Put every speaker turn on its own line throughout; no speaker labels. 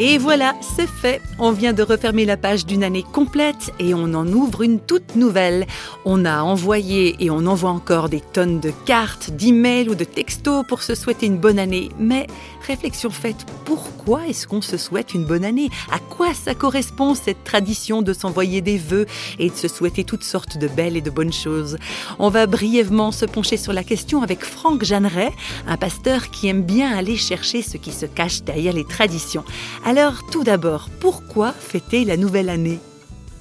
Et voilà, c'est fait. On vient de refermer la page d'une année complète et on en ouvre une toute nouvelle. On a envoyé et on envoie encore des tonnes de cartes, d'emails ou de textos pour se souhaiter une bonne année. Mais réflexion faite, pourquoi est-ce qu'on se souhaite une bonne année? À quoi ça correspond cette tradition de s'envoyer des vœux et de se souhaiter toutes sortes de belles et de bonnes choses? On va brièvement se pencher sur la question avec Franck Jeanneret, un pasteur qui aime bien aller chercher ce qui se cache derrière les traditions. Alors tout d'abord, pourquoi fêter la nouvelle année?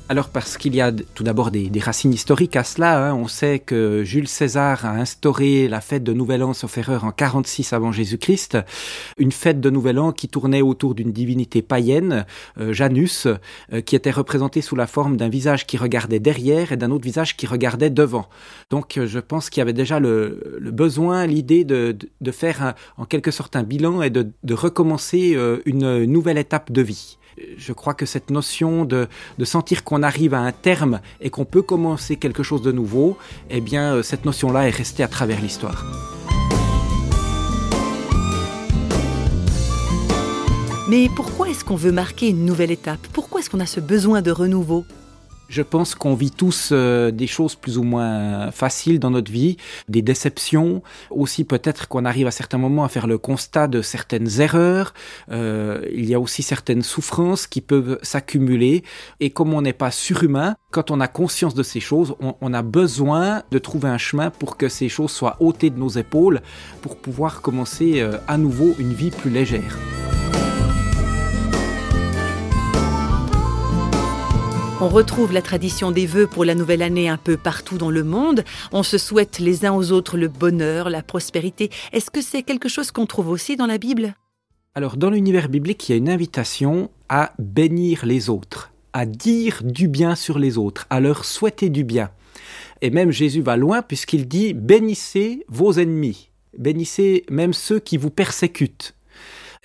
Alors parce qu'il y a tout d'abord des, racines historiques à cela. Hein. On sait que Jules César a instauré la fête de Nouvel An, sauf erreur, en 46 avant Jésus-Christ. Une fête de Nouvel An qui tournait autour d'une divinité païenne, euh, Janus, euh, qui était représentée sous la forme d'un visage qui regardait derrière et d'un autre visage qui regardait devant. Donc euh, je pense qu'il y avait déjà le, besoin, l'idée de, faire en quelque sorte un bilan et de, de recommencer une nouvelle étape de vie je crois que cette notion de, sentir qu'on arrive à un terme et qu'on peut commencer quelque chose de nouveau, eh bien, euh, cette notion-là est restée à travers l'histoire.
Mais pourquoi est-ce qu'on veut marquer une nouvelle étape? Pourquoi est-ce qu'on a ce besoin de renouveau?
Je pense qu'on vit tous euh, des choses plus ou moins faciles dans notre vie, des déceptions, aussi peut-être qu'on arrive à certains moments à faire le constat de certaines erreurs, euh, il y a aussi certaines souffrances qui peuvent s'accumuler, et comme on n'est pas surhumain, quand on a conscience de ces choses, on, on, a besoin de trouver un chemin pour que ces choses soient ôtées de nos épaules, pour pouvoir commencer euh, à nouveau une vie plus légère.
On retrouve la tradition des vœux pour la nouvelle année un peu partout dans le monde. On se souhaite les uns aux autres le bonheur, la prospérité. Est-ce que c'est quelque chose qu'on trouve aussi dans la Bible?
Alors dans l'univers biblique, il y a une invitation à bénir les autres, à dire du bien sur les autres, à leur souhaiter du bien. Et même Jésus va loin puisqu'il dit bénissez vos ennemis, bénissez même ceux qui vous persécutent.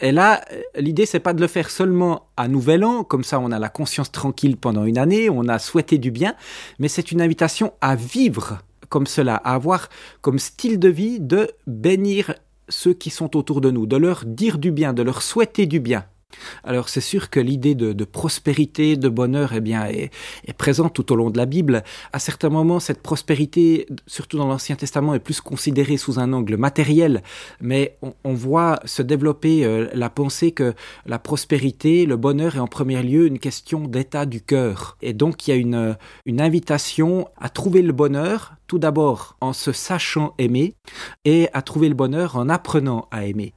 Et là, l'idée, c'est pas de le faire seulement à Nouvel An, comme ça on a la conscience tranquille pendant une année, on a souhaité du bien, mais c'est une invitation à vivre comme cela, à avoir comme style de vie de bénir ceux qui sont autour de nous, de leur dire du bien, de leur souhaiter du bien. Alors c'est sûr que l'idée de, prospérité, de bonheur, eh bien, est, présente tout au long de la Bible. À certains moments, cette prospérité, surtout dans l'Ancien Testament, est plus considérée sous un angle matériel, mais on, voit se développer euh, la pensée que la prospérité, le bonheur est en premier lieu une question d'état du cœur. Et donc il y a une, une invitation à trouver le bonheur, tout d'abord en se sachant aimer, et à trouver le bonheur en apprenant à aimer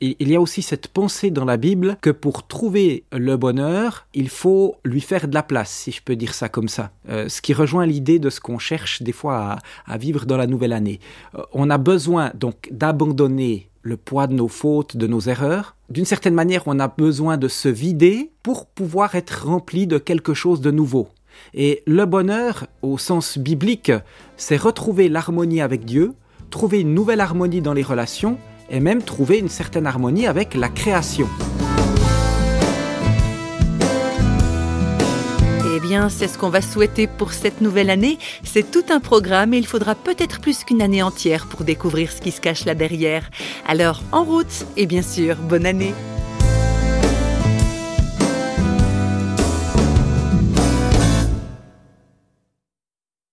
il y a aussi cette pensée dans la Bible que pour trouver le bonheur, il faut lui faire de la place, si je peux dire ça comme ça. Euh, ce qui rejoint l'idée de ce qu'on cherche des fois à, vivre dans la nouvelle année. Euh, on a besoin donc d'abandonner le poids de nos fautes, de nos erreurs. D'une certaine manière, on a besoin de se vider pour pouvoir être rempli de quelque chose de nouveau. Et le bonheur, au sens biblique, c'est retrouver l'harmonie avec Dieu, trouver une nouvelle harmonie dans les relations et même trouver une certaine harmonie avec la création.
Eh bien, c'est ce qu'on va souhaiter pour cette nouvelle année. C'est tout un programme et il faudra peut-être plus qu'une année entière pour découvrir ce qui se cache là derrière. Alors, en route et bien sûr, bonne année